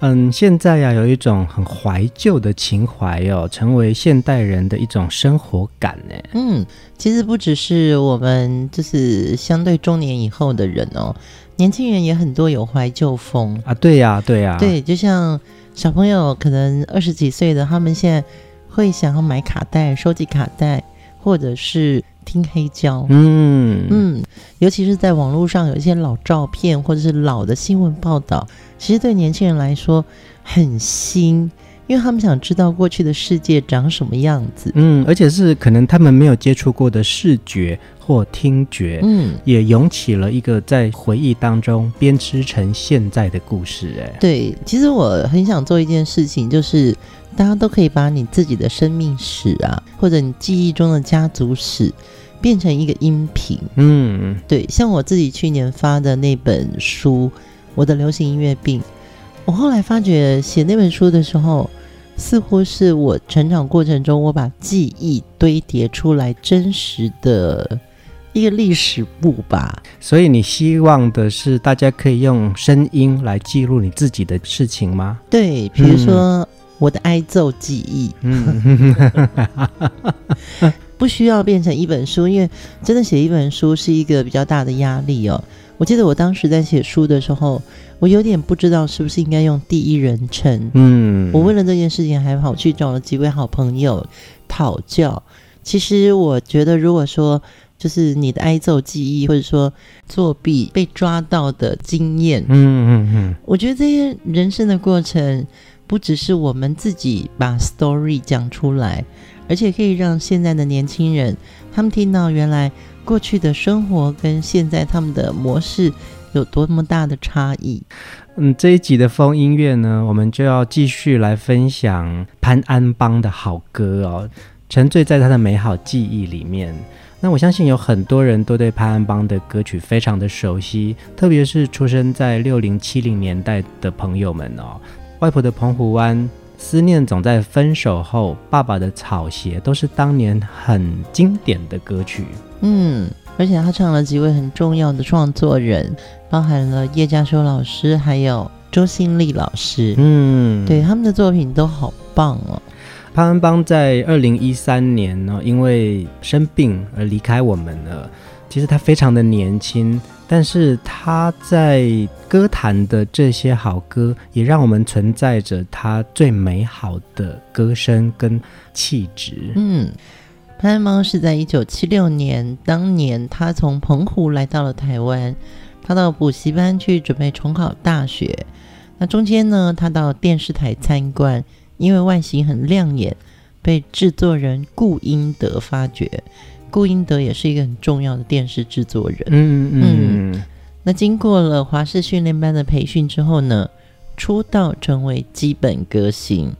嗯，现在呀，有一种很怀旧的情怀哦，成为现代人的一种生活感呢。嗯，其实不只是我们，就是相对中年以后的人哦，年轻人也很多有怀旧风啊。对呀，对呀，对，就像小朋友可能二十几岁的，他们现在会想要买卡带、收集卡带，或者是。听黑胶，嗯。嗯，尤其是在网络上有一些老照片或者是老的新闻报道，其实对年轻人来说很新，因为他们想知道过去的世界长什么样子，嗯，而且是可能他们没有接触过的视觉或听觉，嗯，也涌起了一个在回忆当中编织成现在的故事，哎，对，其实我很想做一件事情，就是大家都可以把你自己的生命史啊，或者你记忆中的家族史。变成一个音频，嗯，对，像我自己去年发的那本书《我的流行音乐病》，我后来发觉写那本书的时候，似乎是我成长过程中我把记忆堆叠出来真实的一个历史簿吧。所以你希望的是大家可以用声音来记录你自己的事情吗？对，比如说我的挨揍记忆，嗯。不需要变成一本书，因为真的写一本书是一个比较大的压力哦。我记得我当时在写书的时候，我有点不知道是不是应该用第一人称。嗯，我为了这件事情还跑去找了几位好朋友讨教。其实我觉得，如果说就是你的挨揍记忆，或者说作弊被抓到的经验，嗯嗯嗯，我觉得这些人生的过程，不只是我们自己把 story 讲出来。而且可以让现在的年轻人，他们听到原来过去的生活跟现在他们的模式有多么大的差异。嗯，这一集的风音乐呢，我们就要继续来分享潘安邦的好歌哦，沉醉在他的美好记忆里面。那我相信有很多人都对潘安邦的歌曲非常的熟悉，特别是出生在六零七零年代的朋友们哦，外婆的澎湖湾。思念总在分手后，爸爸的草鞋都是当年很经典的歌曲。嗯，而且他唱了几位很重要的创作人，包含了叶佳修老师，还有周新丽老师。嗯，对，他们的作品都好棒哦。潘安邦在二零一三年呢，因为生病而离开我们了。其实他非常的年轻。但是他在歌坛的这些好歌，也让我们存在着他最美好的歌声跟气质。嗯，潘安邦是在一九七六年，当年他从澎湖来到了台湾，他到补习班去准备重考大学。那中间呢，他到电视台参观，因为外形很亮眼，被制作人顾英德发掘。顾英德也是一个很重要的电视制作人。嗯嗯，嗯，那经过了华视训练班的培训之后呢，出道成为基本歌星。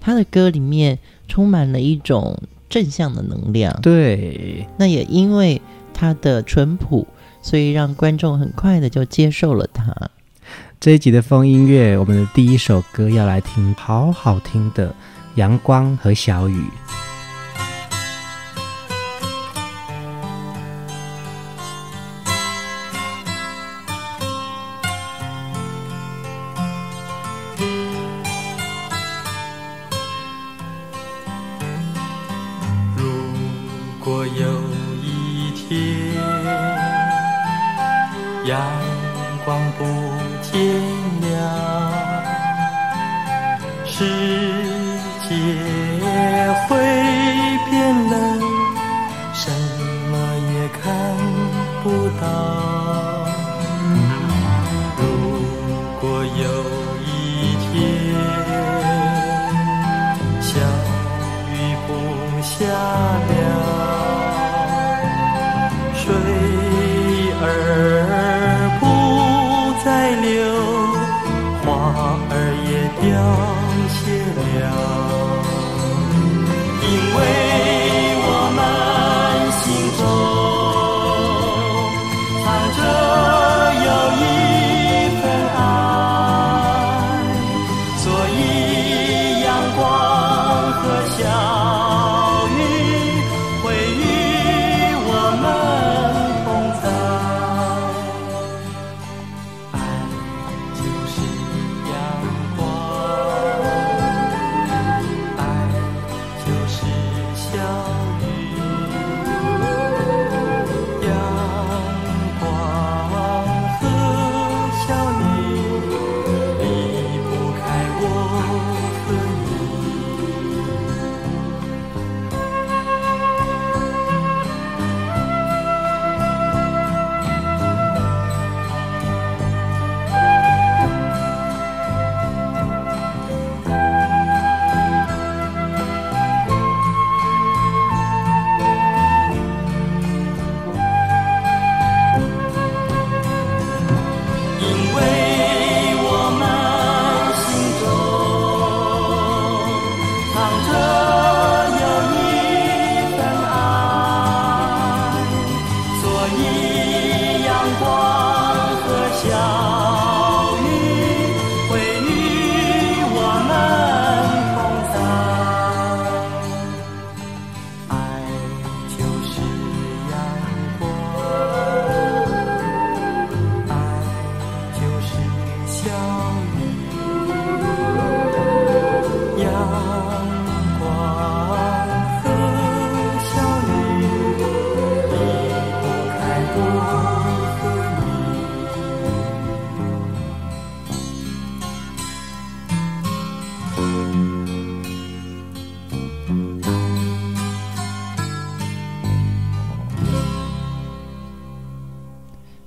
他的歌里面充满了一种正向的能量。对，那也因为他的淳朴，所以让观众很快的就接受了他。这一集的风音乐，我们的第一首歌要来听，好好听的《阳光和小雨》。切了，因为。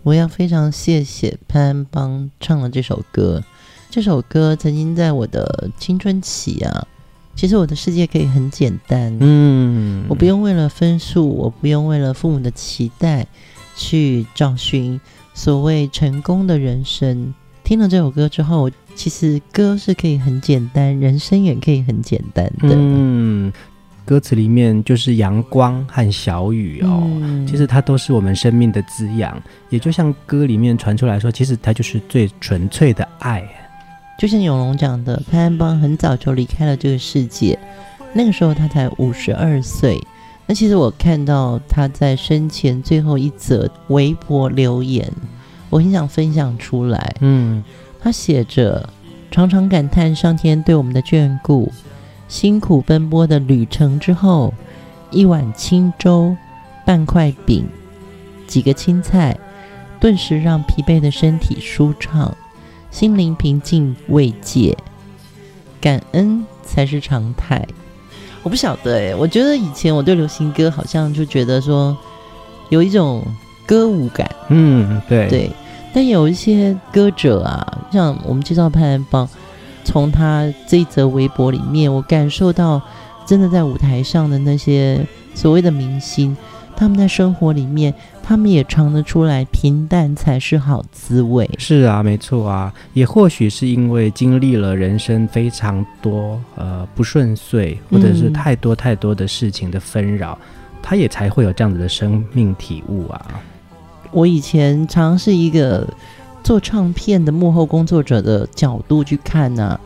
我要非常谢谢潘安邦唱了这首歌。这首歌曾经在我的青春期啊，其实我的世界可以很简单，嗯，我不用为了分数，我不用为了父母的期待去找寻所谓成功的人生。听了这首歌之后，其实歌是可以很简单，人生也可以很简单的。嗯。歌词里面就是阳光和小雨哦，嗯、其实它都是我们生命的滋养，也就像歌里面传出来说，其实它就是最纯粹的爱。就像永龙讲的，潘安邦很早就离开了这个世界，那个时候他才五十二岁。那其实我看到他在生前最后一则微博留言，我很想分享出来。嗯，他写着：常常感叹上天对我们的眷顾。辛苦奔波的旅程之后，一碗清粥，半块饼，几个青菜，顿时让疲惫的身体舒畅，心灵平静慰藉，感恩才是常态。我不晓得诶，我觉得以前我对流行歌好像就觉得说有一种歌舞感，嗯，对对，但有一些歌者啊，像我们介绍潘安邦。从他这一则微博里面，我感受到，真的在舞台上的那些所谓的明星，他们在生活里面，他们也尝得出来，平淡才是好滋味。是啊，没错啊，也或许是因为经历了人生非常多呃不顺遂，或者是太多太多的事情的纷扰，嗯、他也才会有这样子的生命体悟啊。我以前常是一个。做唱片的幕后工作者的角度去看呢、啊，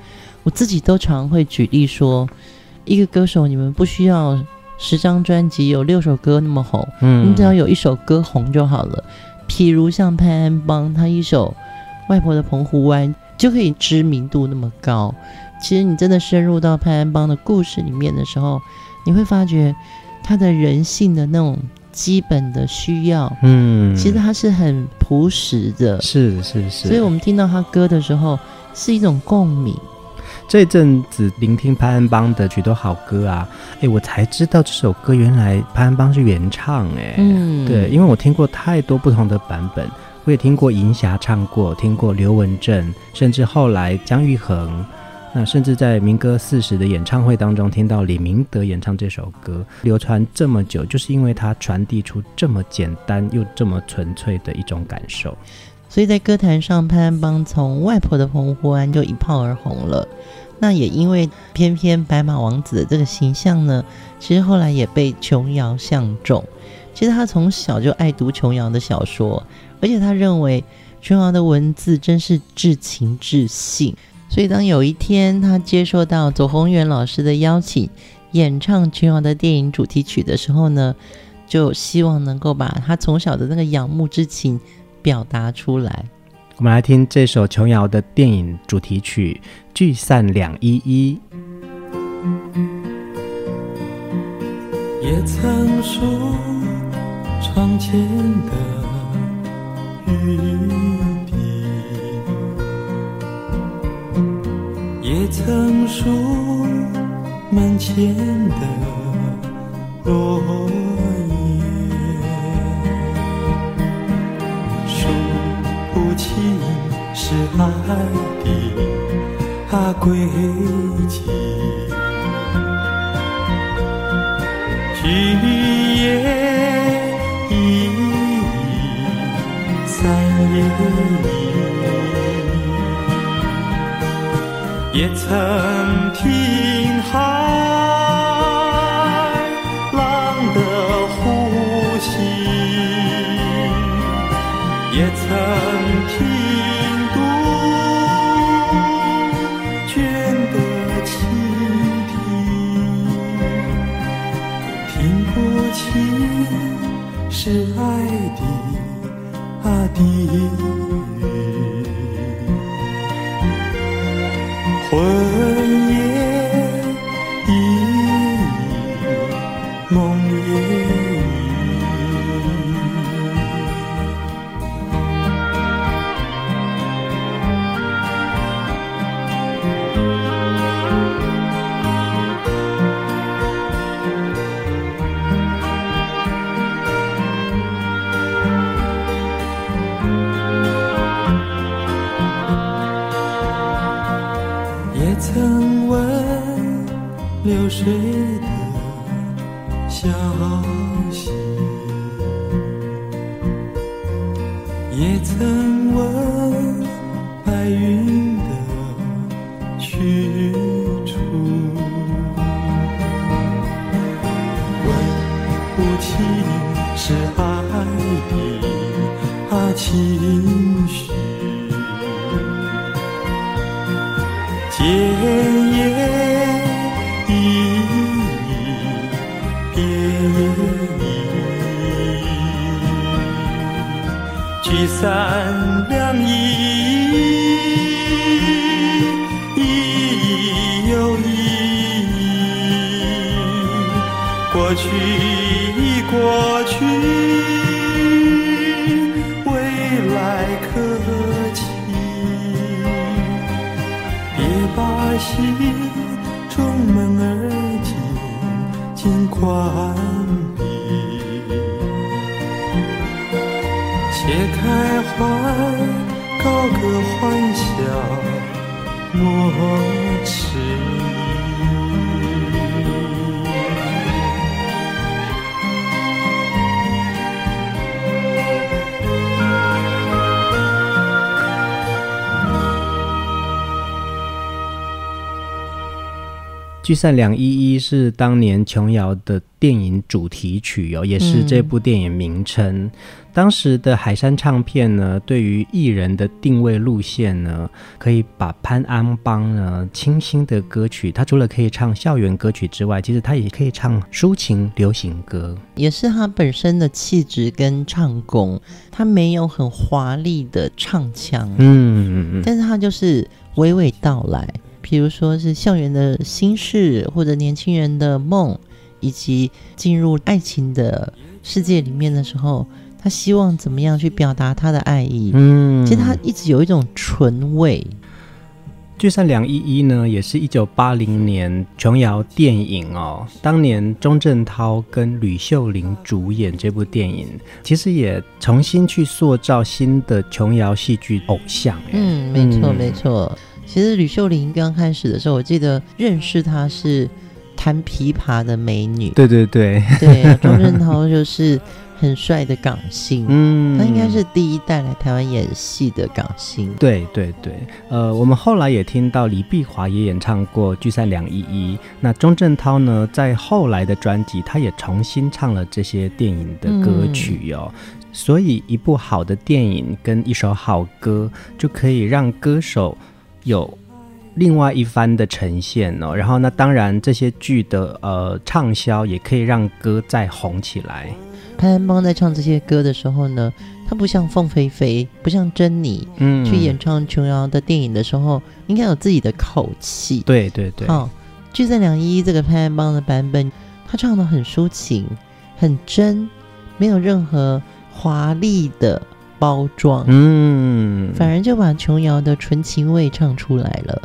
我自己都常会举例说，一个歌手你们不需要十张专辑有六首歌那么红，嗯，你只要有一首歌红就好了。譬如像潘安邦，他一首《外婆的澎湖湾》就可以知名度那么高。其实你真的深入到潘安邦的故事里面的时候，你会发觉他的人性的那种。基本的需要，嗯，其实他是很朴实的，是是是，所以我们听到他歌的时候是一种共鸣。这阵子聆听潘安邦的许多好歌啊，哎，我才知道这首歌原来潘安邦是原唱，哎，嗯，对，因为我听过太多不同的版本，我也听过银霞唱过，听过刘文正，甚至后来姜育恒。那甚至在民歌四十的演唱会当中，听到李明德演唱这首歌，流传这么久，就是因为它传递出这么简单又这么纯粹的一种感受。所以在歌坛上，潘安邦从外婆的澎湖湾就一炮而红了。那也因为偏偏白马王子的这个形象呢，其实后来也被琼瑶相中。其实他从小就爱读琼瑶的小说，而且他认为琼瑶的文字真是至情至性。所以当有一天他接受到左宏元老师的邀请，演唱琼瑶的电影主题曲的时候呢，就希望能够把他从小的那个仰慕之情表达出来。我们来听这首琼瑶的电影主题曲《聚散两依依》。也曾说窗前的雨也曾数门前的落叶，数不清是爱的啊轨迹。今夜已三夜已。曾听海浪的呼吸，也曾听杜鹃的倾听，听不清是爱的啊，的。you. 西重门儿紧紧关闭且开怀高歌欢笑聚散两依依是当年琼瑶的电影主题曲哦，也是这部电影名称。嗯、当时的海山唱片呢，对于艺人的定位路线呢，可以把潘安邦呢清新的歌曲，他除了可以唱校园歌曲之外，其实他也可以唱抒情流行歌，也是他本身的气质跟唱功。他没有很华丽的唱腔，嗯嗯嗯，但是他就是娓娓道来。比如说是校园的心事，或者年轻人的梦，以及进入爱情的世界里面的时候，他希望怎么样去表达他的爱意？嗯，其实他一直有一种纯味。聚散两依依呢，也是一九八零年琼瑶电影哦。当年钟镇涛跟吕秀玲主演这部电影，其实也重新去塑造新的琼瑶戏剧偶像。嗯，没错，没错。其实吕秀玲刚开始的时候，我记得认识她是弹琵琶的美女。对对对，对，钟镇涛就是很帅的港星，嗯，他应该是第一代来台湾演戏的港星。对对对，呃，我们后来也听到李碧华也演唱过《聚散两依依》，那钟镇涛呢，在后来的专辑，他也重新唱了这些电影的歌曲哟、哦。嗯、所以，一部好的电影跟一首好歌，就可以让歌手有另外一番的呈现哦。然后，那当然这些剧的呃畅销，也可以让歌再红起来。潘安邦在唱这些歌的时候呢，他不像凤飞飞，不像珍妮，嗯，去演唱琼瑶的电影的时候，应该有自己的口气。对对对。好，聚散两依依这个潘安邦的版本，他唱的很抒情，很真，没有任何华丽的包装，嗯，反而就把琼瑶的纯情味唱出来了。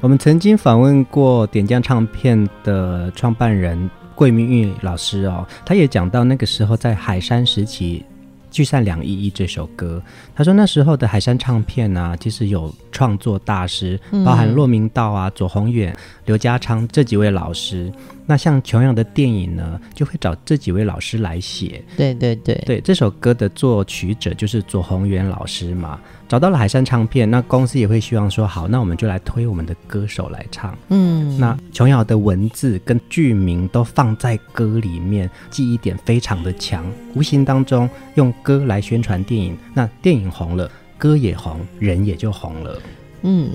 我们曾经访问过点将唱片的创办人。桂明玉老师哦，他也讲到那个时候在海山时期，《聚散两依依》这首歌，他说那时候的海山唱片啊，其实有创作大师，包含骆明道啊、左宏远、刘家昌这几位老师。那像琼瑶的电影呢，就会找这几位老师来写。对对对对，这首歌的作曲者就是左宏元老师嘛。找到了海山唱片，那公司也会希望说，好，那我们就来推我们的歌手来唱。嗯，那琼瑶的文字跟剧名都放在歌里面，记忆点非常的强，无形当中用歌来宣传电影。那电影红了，歌也红，人也就红了。嗯。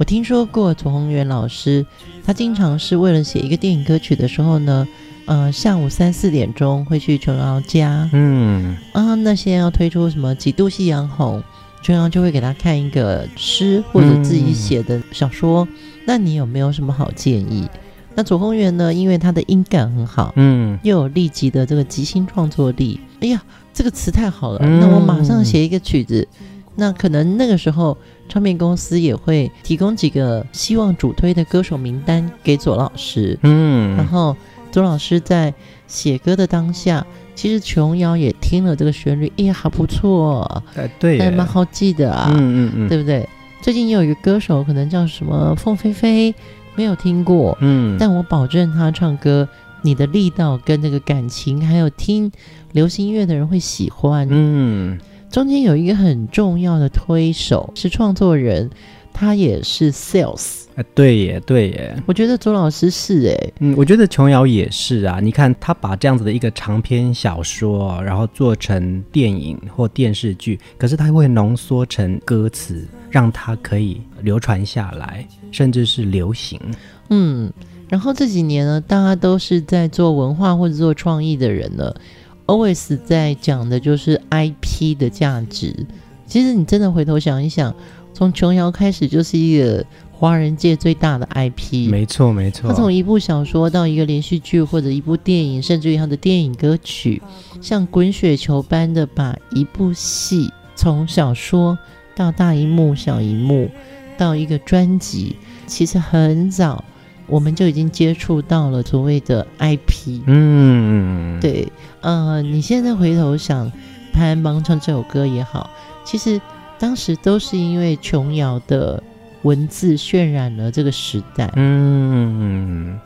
我听说过左宏元老师，他经常是为了写一个电影歌曲的时候呢，呃，下午三四点钟会去琼瑶家，嗯，啊，那些要推出什么几度夕阳红，琼瑶就会给他看一个诗或者自己写的小说，嗯、那你有没有什么好建议？那左宏元呢，因为他的音感很好，嗯，又有立即的这个即兴创作力，哎呀，这个词太好了，嗯、那我马上写一个曲子。那可能那个时候，唱片公司也会提供几个希望主推的歌手名单给左老师。嗯，然后左老师在写歌的当下，其实琼瑶也听了这个旋律，哎呀，还不错，哎，对，还蛮好记的啊，嗯嗯嗯，对不对？最近也有一个歌手，可能叫什么凤飞飞，没有听过，嗯，但我保证他唱歌，你的力道跟那个感情，还有听流行音乐的人会喜欢，嗯。中间有一个很重要的推手是创作人，他也是 sales 啊，对耶，对耶。我觉得左老师是哎，嗯，我觉得琼瑶也是啊。你看他把这样子的一个长篇小说，然后做成电影或电视剧，可是他会浓缩成歌词，让它可以流传下来，甚至是流行。嗯，然后这几年呢，大家都是在做文化或者做创意的人了。Always 在讲的就是 IP 的价值。其实你真的回头想一想，从琼瑶开始就是一个华人界最大的 IP。没错，没错。他从一部小说到一个连续剧，或者一部电影，甚至于他的电影歌曲，像滚雪球般的把一部戏从小说到大荧幕、小荧幕到一个专辑，其实很早。我们就已经接触到了所谓的 IP，嗯，对，呃，你现在回头想潘安邦唱这首歌也好，其实当时都是因为琼瑶的文字渲染了这个时代，嗯，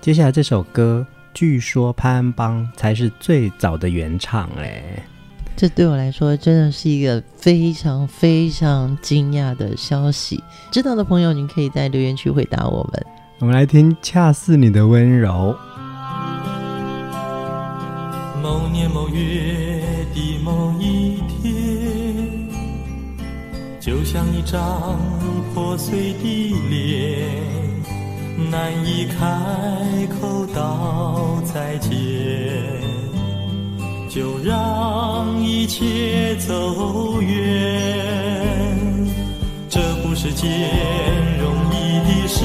接下来这首歌，据说潘安邦才是最早的原唱，哎。这对我来说真的是一个非常非常惊讶的消息。知道的朋友，您可以在留言区回答我们。我们来听《恰似你的温柔》。某年某月的某一天，就像一张破碎的脸，难以开口道再见。就让一切走远，这不是件容易的事，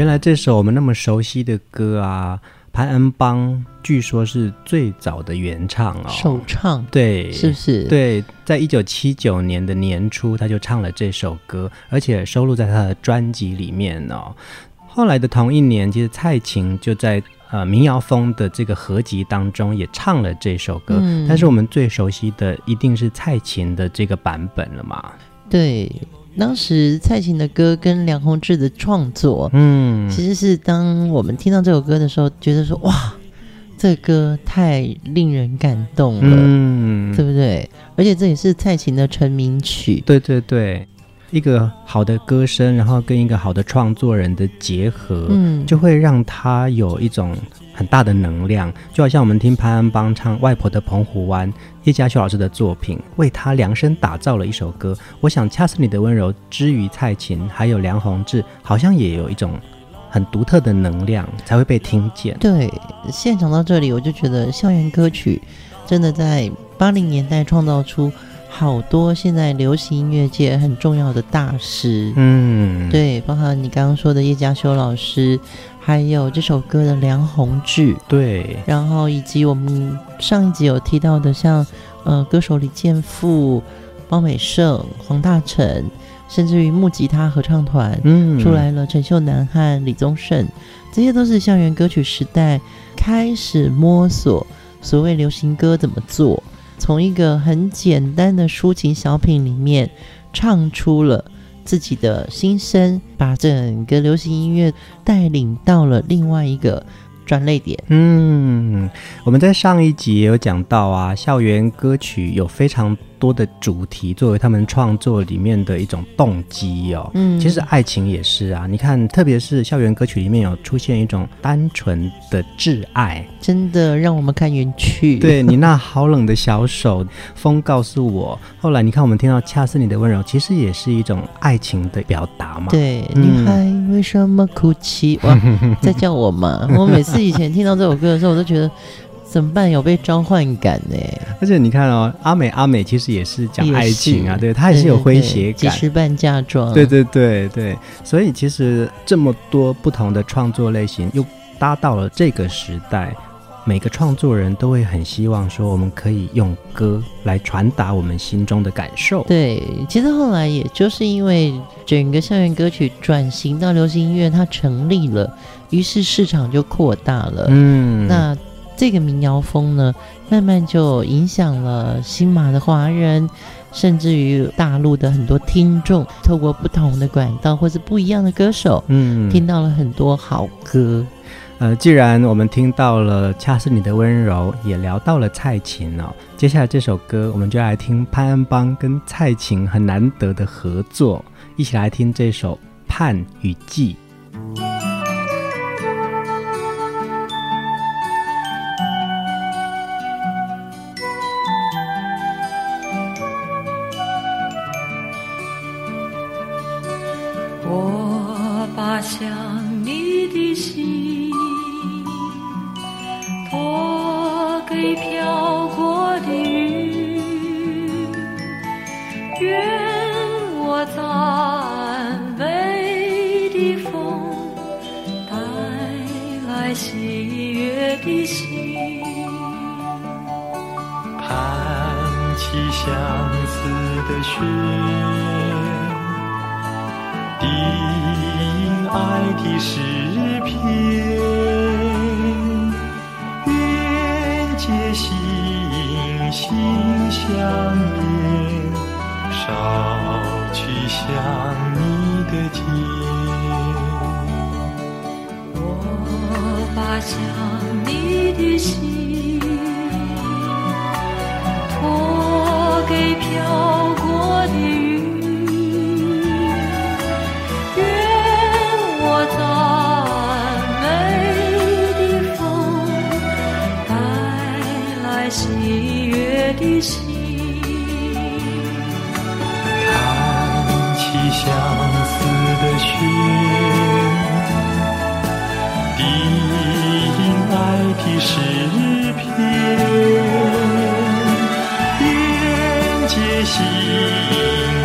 原来这首我们那么熟悉的歌啊，潘恩邦据说是最早的原唱哦，首唱，对，是不是？对，在一九七九年的年初，他就唱了这首歌，而且收录在他的专辑里面哦。后来的同一年，其实蔡琴就在呃民谣风的这个合集当中也唱了这首歌，嗯，但是我们最熟悉的一定是蔡琴的这个版本了嘛？对。当时蔡琴的歌跟梁鸿志的创作，嗯，其实是当我们听到这首歌的时候，觉得说哇，这歌太令人感动了，嗯，对不对？而且这也是蔡琴的成名曲，对对对，一个好的歌声，然后跟一个好的创作人的结合，嗯，就会让他有一种。很大的能量，就好像我们听潘安邦唱《外婆的澎湖湾》，叶佳修老师的作品，为他量身打造了一首歌。我想，恰似你的温柔之于蔡琴，还有梁弘志，好像也有一种很独特的能量，才会被听见。对，现场到这里，我就觉得校园歌曲真的在八零年代创造出好多现在流行音乐界很重要的大师。嗯，对，包括你刚刚说的叶佳修老师。还有这首歌的梁弘志，对，然后以及我们上一集有提到的像，像呃歌手李健富、包美胜、黄大成，甚至于木吉他合唱团，嗯，出来了陈秀男和李宗盛，这些都是校园歌曲时代开始摸索所谓流行歌怎么做，从一个很简单的抒情小品里面唱出了。自己的心声，把整个流行音乐带领到了另外一个专类点。嗯，我们在上一集也有讲到啊，校园歌曲有非常多的主题作为他们创作里面的一种动机哦，嗯，其实爱情也是啊。你看，特别是校园歌曲里面有出现一种单纯的挚爱，真的让我们看远去。对，你那好冷的小手，风告诉我。后来你看，我们听到恰似你的温柔，其实也是一种爱情的表达嘛。对，嗯、女孩为什么哭泣？哇，在叫我吗？我每次以前听到这首歌的时候，我都觉得。怎么办？有被召唤感呢？而且你看哦，阿美阿美其实也是讲爱情啊，对，她也是有诙谐感，几十扮嫁妆，对对对对。所以其实这么多不同的创作类型，又搭到了这个时代，每个创作人都会很希望说，我们可以用歌来传达我们心中的感受。对，其实后来也就是因为整个校园歌曲转型到流行音乐，它成立了，于是市场就扩大了。嗯，那。这个民谣风呢，慢慢就影响了新马的华人，甚至于大陆的很多听众，透过不同的管道或是不一样的歌手，嗯，听到了很多好歌。呃，既然我们听到了《恰似你的温柔》，也聊到了蔡琴哦，接下来这首歌，我们就来听潘安邦跟蔡琴很难得的合作，一起来听这首《盼与寄》。爱的诗篇，愿藉心心相连，捎去想你的肩。我把想你的心托给飘的心，弹起相思的弦，低吟爱的诗篇，愿接心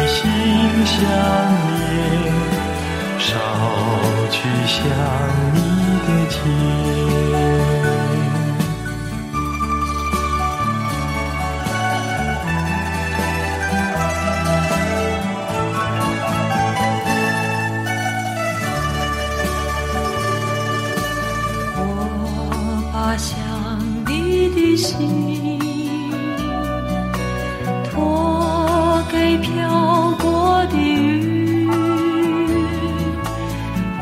心相连，捎去想你的情。心托给飘过的云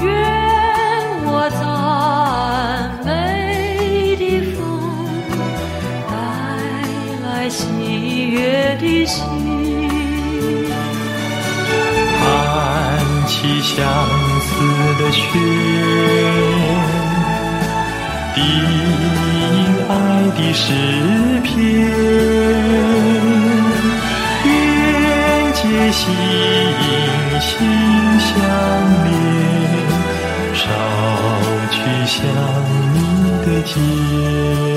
愿我赞美的风带来喜悦的心。盼起相思的雪的诗篇，愿接心心相连，捎去想你的肩。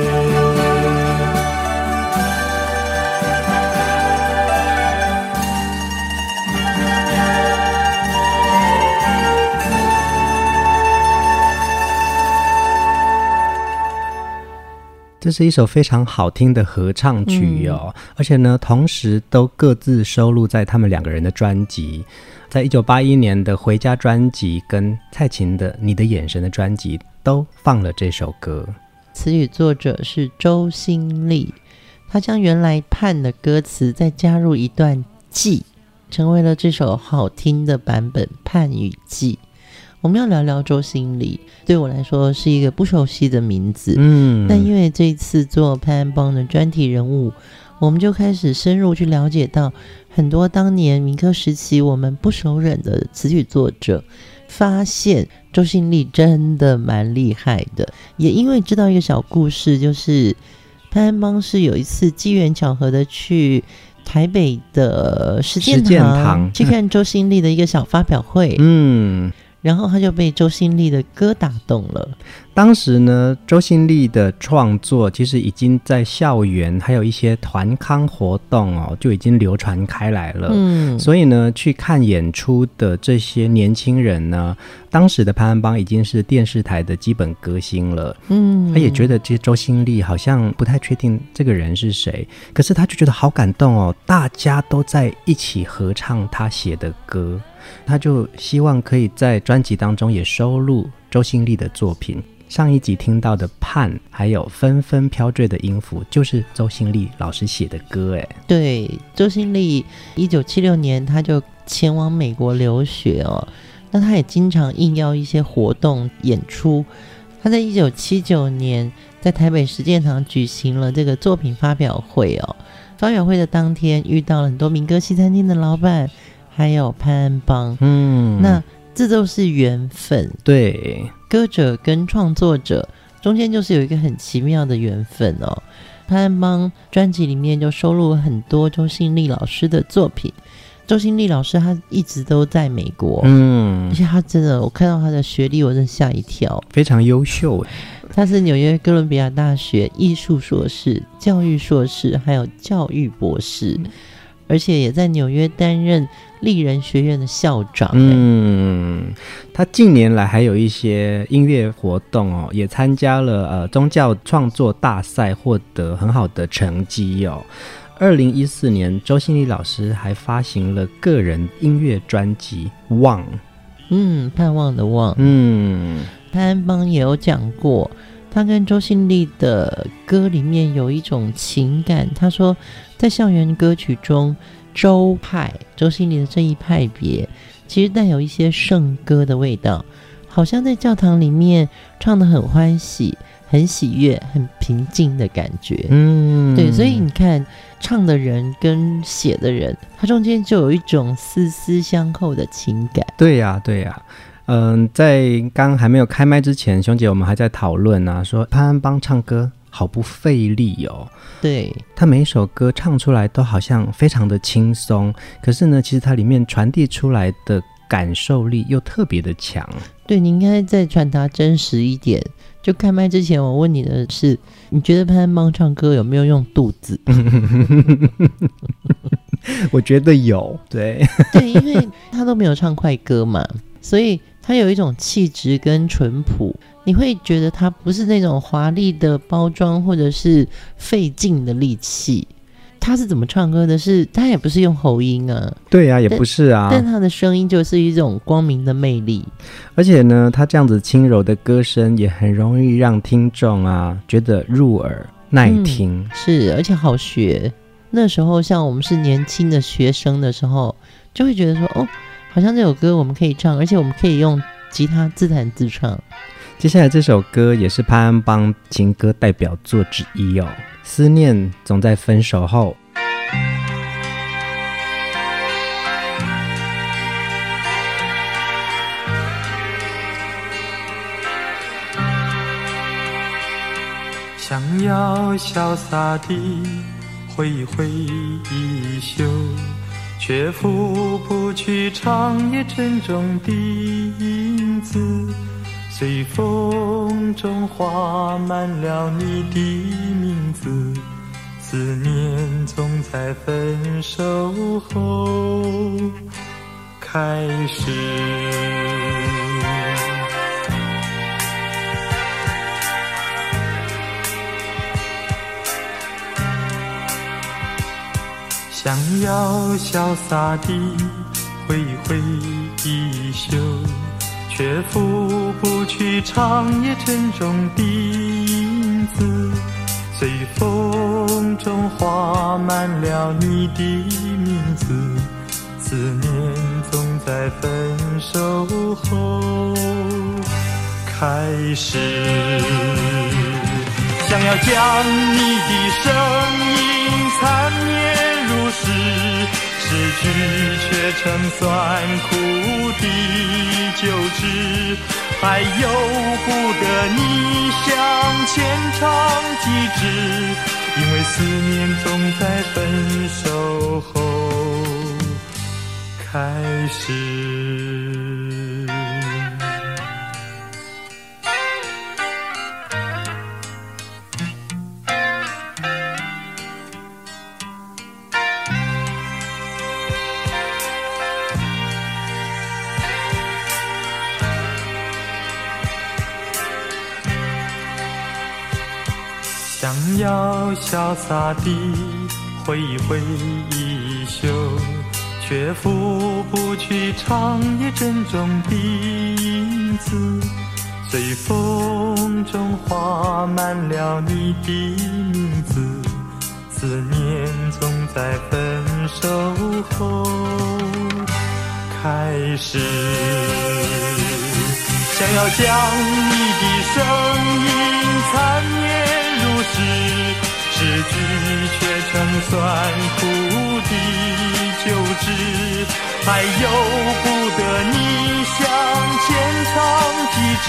这是一首非常好听的合唱曲哦，嗯、而且呢，同时都各自收录在他们两个人的专辑，在一九八一年的《回家》专辑跟蔡琴的《你的眼神》的专辑都放了这首歌。词语作者是周心丽，他将原来“盼”的歌词再加入一段“记”，成为了这首好听的版本《盼与寄》。我们要聊聊周兴丽，对我来说是一个不熟悉的名字。嗯，但因为这一次做潘安邦的专题人物，我们就开始深入去了解到很多当年民科时期我们不熟稔的词曲作者，发现周心丽真的蛮厉害的。也因为知道一个小故事，就是潘安邦是有一次机缘巧合的去台北的实践堂，堂去看周兴丽的一个小发表会。嗯。然后他就被周新丽的歌打动了。当时呢，周新丽的创作其实已经在校园还有一些团康活动哦，就已经流传开来了。嗯，所以呢，去看演出的这些年轻人呢，当时的潘安邦已经是电视台的基本歌星了。嗯，他也觉得这些周新丽好像不太确定这个人是谁，可是他就觉得好感动哦，大家都在一起合唱他写的歌。他就希望可以在专辑当中也收录周兴丽的作品。上一集听到的《盼》，还有《纷纷飘坠的音符》，就是周兴丽老师写的歌。哎，对，周兴丽一九七六年他就前往美国留学哦。那他也经常应邀一些活动演出。他在一九七九年在台北实践堂举行了这个作品发表会哦。发表会的当天，遇到了很多民歌西餐厅的老板。还有潘安邦，嗯，那这都是缘分。对，歌者跟创作者中间就是有一个很奇妙的缘分哦。潘安邦专辑里面就收录了很多周兴丽老师的作品。周新丽老师他一直都在美国，嗯，而且他真的，我看到他的学历，我真的吓一跳，非常优秀。他是纽约哥伦比亚大学艺术硕士、教育硕士，还有教育博士。嗯而且也在纽约担任丽人学院的校长。嗯，他近年来还有一些音乐活动哦，也参加了呃宗教创作大赛，获得很好的成绩哦。二零一四年，周心丽老师还发行了个人音乐专辑《望》。嗯，盼望的望。嗯，潘安邦也有讲过，他跟周兴丽的歌里面有一种情感。他说，在校园歌曲中，周派周兴丽的这一派别，其实带有一些圣歌的味道，好像在教堂里面唱的很欢喜。很喜悦、很平静的感觉，嗯，对，所以你看，唱的人跟写的人，他中间就有一种丝丝相扣的情感。对呀、啊，对呀、啊，嗯、呃，在刚还没有开麦之前，熊姐我们还在讨论啊，说潘安邦唱歌好不费力哦，对，他每一首歌唱出来都好像非常的轻松，可是呢，其实它里面传递出来的感受力又特别的强。对，你应该再传达真实一点。就开麦之前，我问你的是，你觉得潘安邦唱歌有没有用肚子？我觉得有，对 对，因为他都没有唱快歌嘛，所以他有一种气质跟淳朴，你会觉得他不是那种华丽的包装或者是费劲的力气。他是怎么唱歌的是？是他也不是用喉音啊，对呀、啊，也不是啊，但他的声音就是一种光明的魅力。而且呢，他这样子轻柔的歌声也很容易让听众啊觉得入耳耐听、嗯。是，而且好学。那时候像我们是年轻的学生的时候，就会觉得说，哦，好像这首歌我们可以唱，而且我们可以用吉他自弹自唱。接下来这首歌也是潘安邦情歌代表作之一哦。思念总在分手后。想要潇洒地挥一挥衣袖，却拂不去长夜沉重的影子，随风中画满了你的名字，思念总在分手后开始。想要潇洒地挥一挥衣袖。却拂不去长夜沉重的影子，随风中画满了你的名字，思念总在分手后开始。想要将你的声音缠绵入诗。失去却成酸苦的旧知，还由不得你向前唱几支，因为思念总在分手后开始。要潇洒地挥一挥衣袖，却拂不去长夜珍重的影子，随风中画满了你的名字，思念总在分手后开始。想要将你的声音缠绵。是句却成酸苦的旧知，还由不得你想浅尝几支，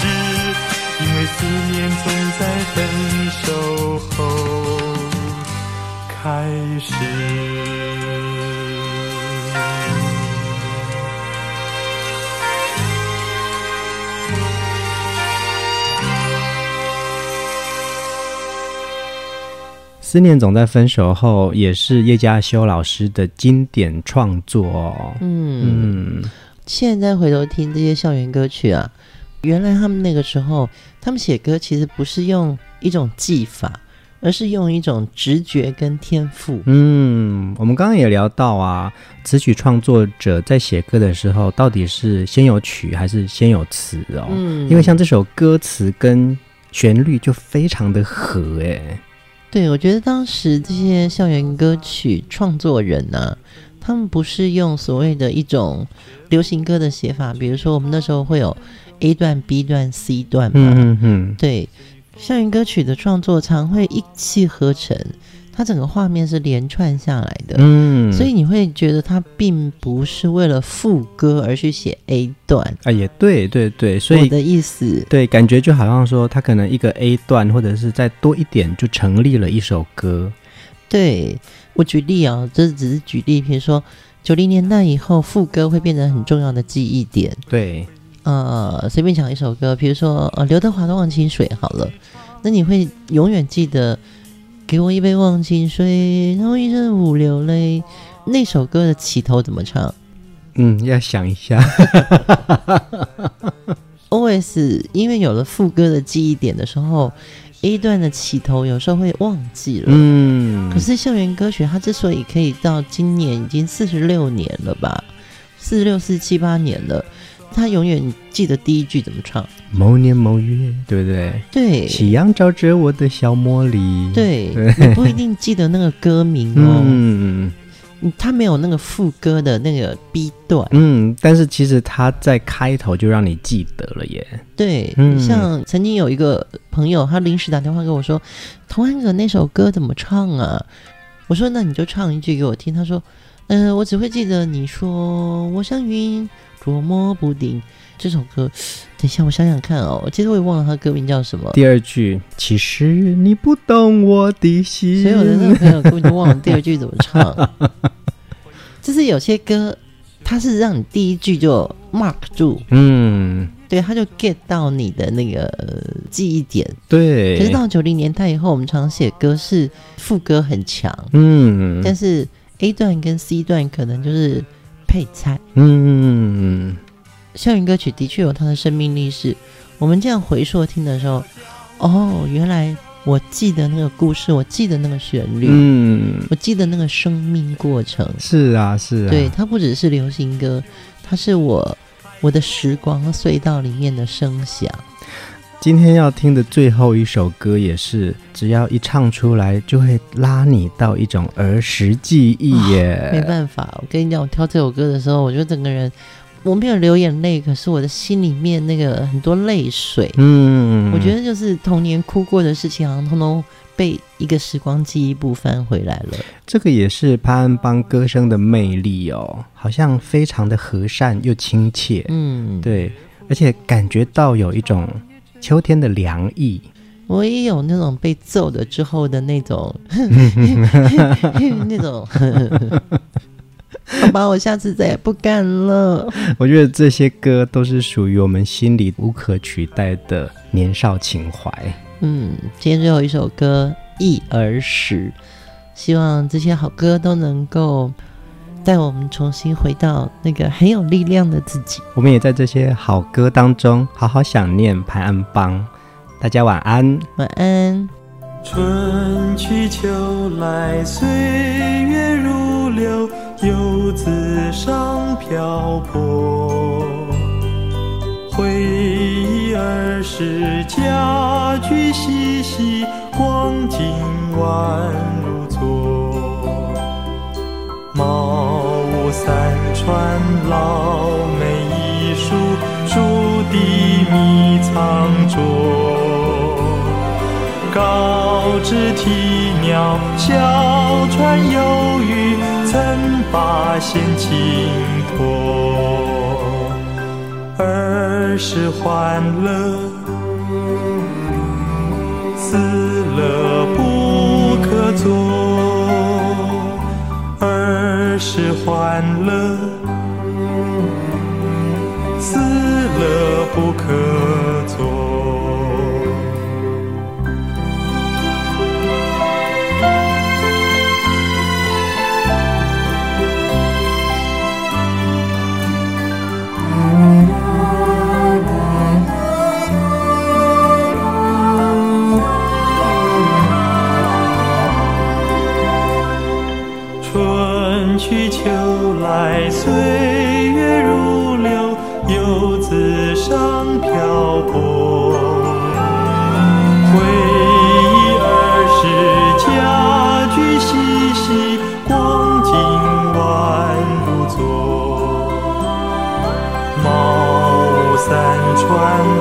因为思念总在分手后开始。思念总在分手后，也是叶嘉修老师的经典创作哦。嗯嗯，现在回头听这些校园歌曲啊，原来他们那个时候，他们写歌其实不是用一种技法，而是用一种直觉跟天赋。嗯，我们刚刚也聊到啊，词曲创作者在写歌的时候，到底是先有曲还是先有词哦？嗯，因为像这首歌词跟旋律就非常的合哎。对，我觉得当时这些校园歌曲创作人呢、啊，他们不是用所谓的一种流行歌的写法，比如说我们那时候会有 A 段、B 段、C 段嘛，嗯嗯，对。校园歌曲的创作常会一气呵成，它整个画面是连串下来的，嗯，所以你会觉得它并不是为了副歌而去写 A 段。啊，也对对对，所以我的意思，对，感觉就好像说它可能一个 A 段或者是再多一点就成立了一首歌。对，我举例啊，这只是举例，比如说九零年代以后副歌会变成很重要的记忆点，对。呃，随便讲一首歌，比如说呃，刘德华的《忘情水》好了，那你会永远记得“给我一杯忘情水，然后一生不流泪”那首歌的起头怎么唱？嗯，要想一下。OS 因为有了副歌的记忆点的时候，A 段的起头有时候会忘记了。嗯，可是校园歌曲它之所以可以到今年已经四十六年了吧，四十六、四七八年了。他永远记得第一句怎么唱，某年某月，对不对？对，夕阳照着我的小茉莉。对，你不一定记得那个歌名哦。嗯，他没有那个副歌的那个 B 段。嗯，但是其实他在开头就让你记得了耶。对，嗯，像曾经有一个朋友，他临时打电话跟我说：“童安格那首歌怎么唱啊？”我说：“那你就唱一句给我听。”他说：“嗯、呃，我只会记得你说我像云。”捉摸不定这首歌，等一下我想想看哦，其实我也忘了它歌名叫什么。第二句，其实你不懂我的心。所以我的那个朋友根本就忘了第二句怎么唱。就是有些歌，它是让你第一句就 mark 住，嗯，对，他就 get 到你的那个记忆点。对。可是到九零年代以后，我们常写歌是副歌很强，嗯，但是 A 段跟 C 段可能就是。配菜，嗯嗯嗯，校园歌曲的确有它的生命力。是我们这样回溯听的时候，哦，原来我记得那个故事，我记得那个旋律，嗯，我记得那个生命过程。是啊，是啊，对，它不只是流行歌，它是我我的时光隧道里面的声响。今天要听的最后一首歌，也是只要一唱出来，就会拉你到一种儿时记忆耶。哦，没办法，我跟你讲，我挑这首歌的时候，我觉得整个人我没有流眼泪，可是我的心里面那个很多泪水。嗯，我觉得就是童年哭过的事情，好像通通被一个时光记忆簿翻回来了。这个也是潘安邦歌声的魅力哦，好像非常的和善又亲切。嗯，对，而且感觉到有一种。秋天的凉意，我也有那种被揍了之后的那种，那种，好吧，我下次再也不敢了。我觉得这些歌都是属于我们心里无可取代的年少情怀。嗯，今天最后一首歌《忆儿时》，希望这些好歌都能够。带我们重新回到那个很有力量的自己。我们也在这些好歌当中好好想念潘安邦。大家晚安，晚安。春去秋来，岁月如流，游子尚漂泊。回忆儿时，家居细细，光景宛如昨。茅屋三川，老梅一树，竹笛密藏着。高枝啼鸟，小船游鱼，曾把闲情托。儿时欢乐，死了不是欢乐，死乐不可。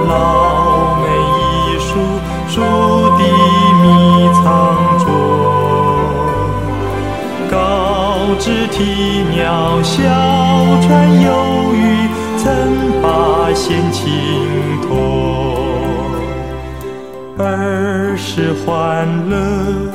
老梅一树，树底密藏着。高枝啼鸟，小船游鱼，曾把闲情托。儿时欢乐。